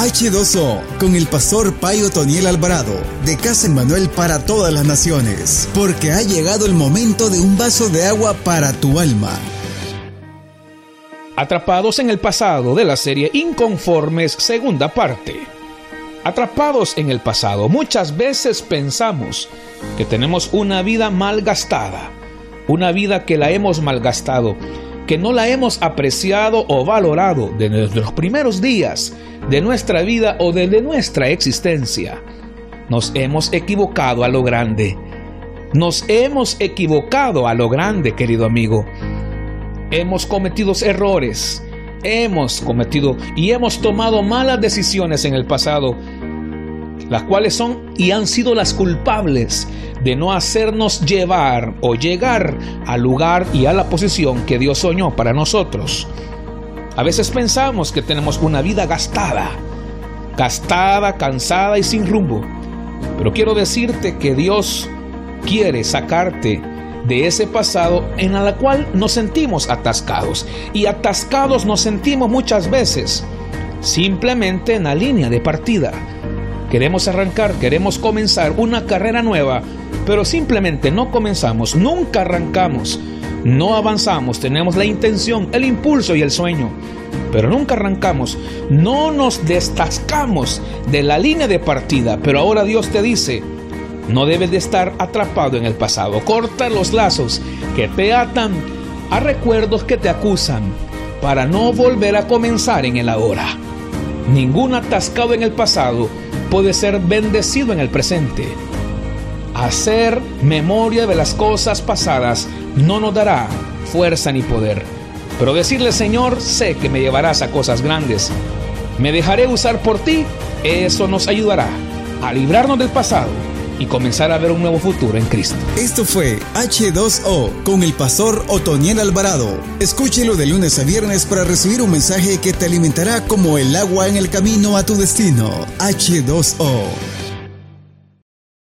H2O con el pastor Payo Toniel Alvarado de Casa Manuel para todas las naciones, porque ha llegado el momento de un vaso de agua para tu alma. Atrapados en el pasado de la serie Inconformes, segunda parte. Atrapados en el pasado, muchas veces pensamos que tenemos una vida mal gastada, una vida que la hemos malgastado que no la hemos apreciado o valorado desde los primeros días de nuestra vida o desde nuestra existencia. Nos hemos equivocado a lo grande. Nos hemos equivocado a lo grande, querido amigo. Hemos cometido errores. Hemos cometido y hemos tomado malas decisiones en el pasado las cuales son y han sido las culpables de no hacernos llevar o llegar al lugar y a la posición que Dios soñó para nosotros. A veces pensamos que tenemos una vida gastada, gastada, cansada y sin rumbo. Pero quiero decirte que Dios quiere sacarte de ese pasado en la cual nos sentimos atascados. Y atascados nos sentimos muchas veces simplemente en la línea de partida Queremos arrancar, queremos comenzar una carrera nueva, pero simplemente no comenzamos, nunca arrancamos, no avanzamos, tenemos la intención, el impulso y el sueño, pero nunca arrancamos, no nos destascamos de la línea de partida, pero ahora Dios te dice, no debes de estar atrapado en el pasado, corta los lazos que te atan a recuerdos que te acusan para no volver a comenzar en el ahora. Ningún atascado en el pasado puede ser bendecido en el presente. Hacer memoria de las cosas pasadas no nos dará fuerza ni poder. Pero decirle, Señor, sé que me llevarás a cosas grandes. Me dejaré usar por ti. Eso nos ayudará a librarnos del pasado y comenzar a ver un nuevo futuro en Cristo. Esto fue H2O con el pastor Otoniel Alvarado. Escúchelo de lunes a viernes para recibir un mensaje que te alimentará como el agua en el camino a tu destino. H2O.